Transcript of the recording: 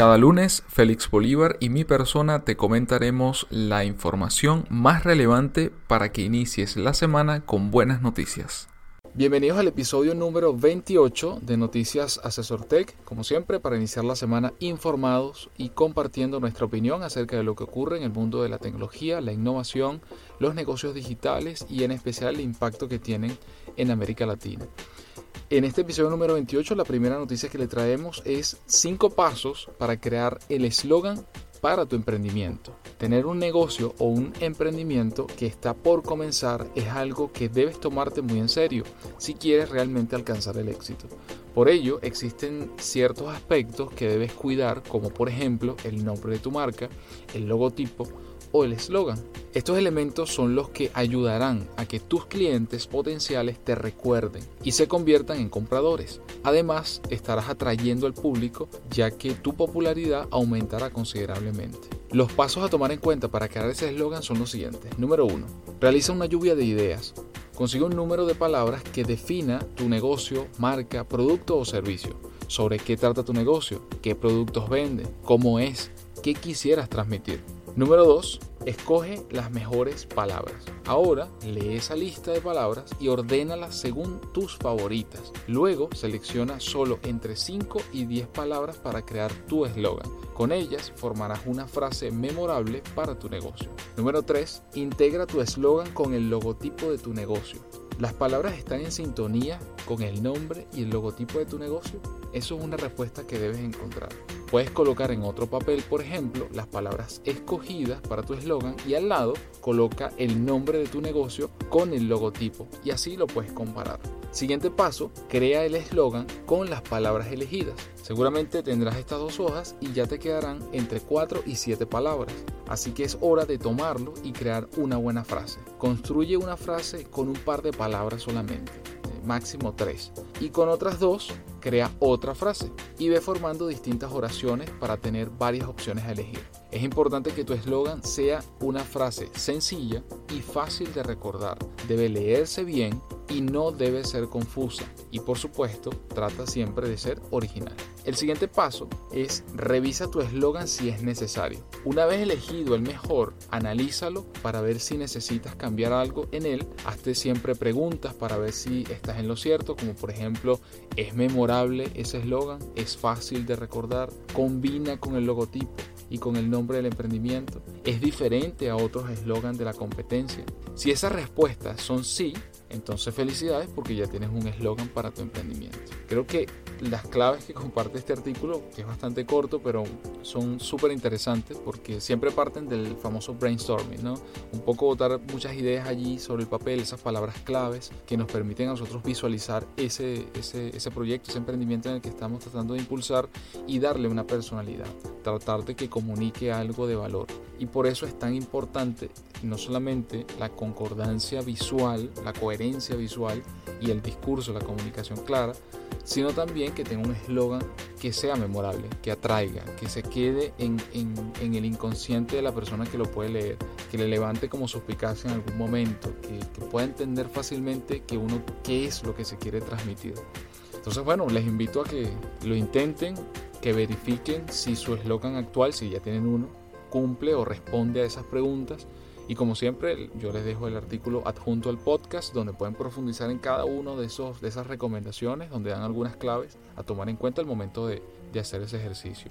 Cada lunes, Félix Bolívar y mi persona te comentaremos la información más relevante para que inicies la semana con buenas noticias. Bienvenidos al episodio número 28 de Noticias Asesor Tech, como siempre para iniciar la semana informados y compartiendo nuestra opinión acerca de lo que ocurre en el mundo de la tecnología, la innovación, los negocios digitales y en especial el impacto que tienen en América Latina. En este episodio número 28 la primera noticia que le traemos es 5 pasos para crear el eslogan para tu emprendimiento. Tener un negocio o un emprendimiento que está por comenzar es algo que debes tomarte muy en serio si quieres realmente alcanzar el éxito. Por ello existen ciertos aspectos que debes cuidar como por ejemplo el nombre de tu marca, el logotipo, o el eslogan. Estos elementos son los que ayudarán a que tus clientes potenciales te recuerden y se conviertan en compradores. Además, estarás atrayendo al público ya que tu popularidad aumentará considerablemente. Los pasos a tomar en cuenta para crear ese eslogan son los siguientes. Número 1. Realiza una lluvia de ideas. Consigue un número de palabras que defina tu negocio, marca, producto o servicio. Sobre qué trata tu negocio, qué productos vende, cómo es, qué quisieras transmitir. Número 2. Escoge las mejores palabras. Ahora lee esa lista de palabras y ordénalas según tus favoritas. Luego selecciona solo entre 5 y 10 palabras para crear tu eslogan. Con ellas formarás una frase memorable para tu negocio. Número 3. Integra tu eslogan con el logotipo de tu negocio. ¿Las palabras están en sintonía con el nombre y el logotipo de tu negocio? Eso es una respuesta que debes encontrar. Puedes colocar en otro papel, por ejemplo, las palabras escogidas para tu eslogan y al lado coloca el nombre de tu negocio con el logotipo y así lo puedes comparar. Siguiente paso, crea el eslogan con las palabras elegidas. Seguramente tendrás estas dos hojas y ya te quedarán entre 4 y 7 palabras. Así que es hora de tomarlo y crear una buena frase. Construye una frase con un par de palabras solamente máximo tres. Y con otras dos, crea otra frase y ve formando distintas oraciones para tener varias opciones a elegir. Es importante que tu eslogan sea una frase sencilla y fácil de recordar. Debe leerse bien y no debe ser confusa. Y por supuesto, trata siempre de ser original. El siguiente paso es revisa tu eslogan si es necesario. Una vez elegido el mejor, analízalo para ver si necesitas cambiar algo en él. Hazte siempre preguntas para ver si estás en lo cierto, como por ejemplo, ¿es memorable ese eslogan? ¿Es fácil de recordar? ¿Combina con el logotipo? y con el nombre del emprendimiento? ¿Es diferente a otros eslogans de la competencia? Si esas respuestas son sí, entonces felicidades porque ya tienes un eslogan para tu emprendimiento. Creo que las claves que comparte este artículo, que es bastante corto, pero son súper interesantes porque siempre parten del famoso brainstorming, ¿no? Un poco botar muchas ideas allí sobre el papel, esas palabras claves que nos permiten a nosotros visualizar ese, ese, ese proyecto, ese emprendimiento en el que estamos tratando de impulsar y darle una personalidad, tratar de que comunique algo de valor. Y por eso es tan importante no solamente la concordancia visual, la coherencia visual y el discurso, la comunicación clara, sino también que tenga un eslogan que sea memorable, que atraiga, que se quede en, el inconsciente de la persona que lo puede leer, que le levante como suspicacia en algún momento, que, que pueda entender fácilmente que uno qué es lo que se quiere transmitir. Entonces, bueno, les invito a que lo intenten, que verifiquen si su eslogan actual, si ya tienen uno, cumple o responde a esas preguntas y como siempre, yo les dejo el artículo adjunto al podcast donde pueden profundizar en cada uno de, esos, de esas recomendaciones, donde dan algunas claves a tomar en cuenta al momento de, de hacer ese ejercicio.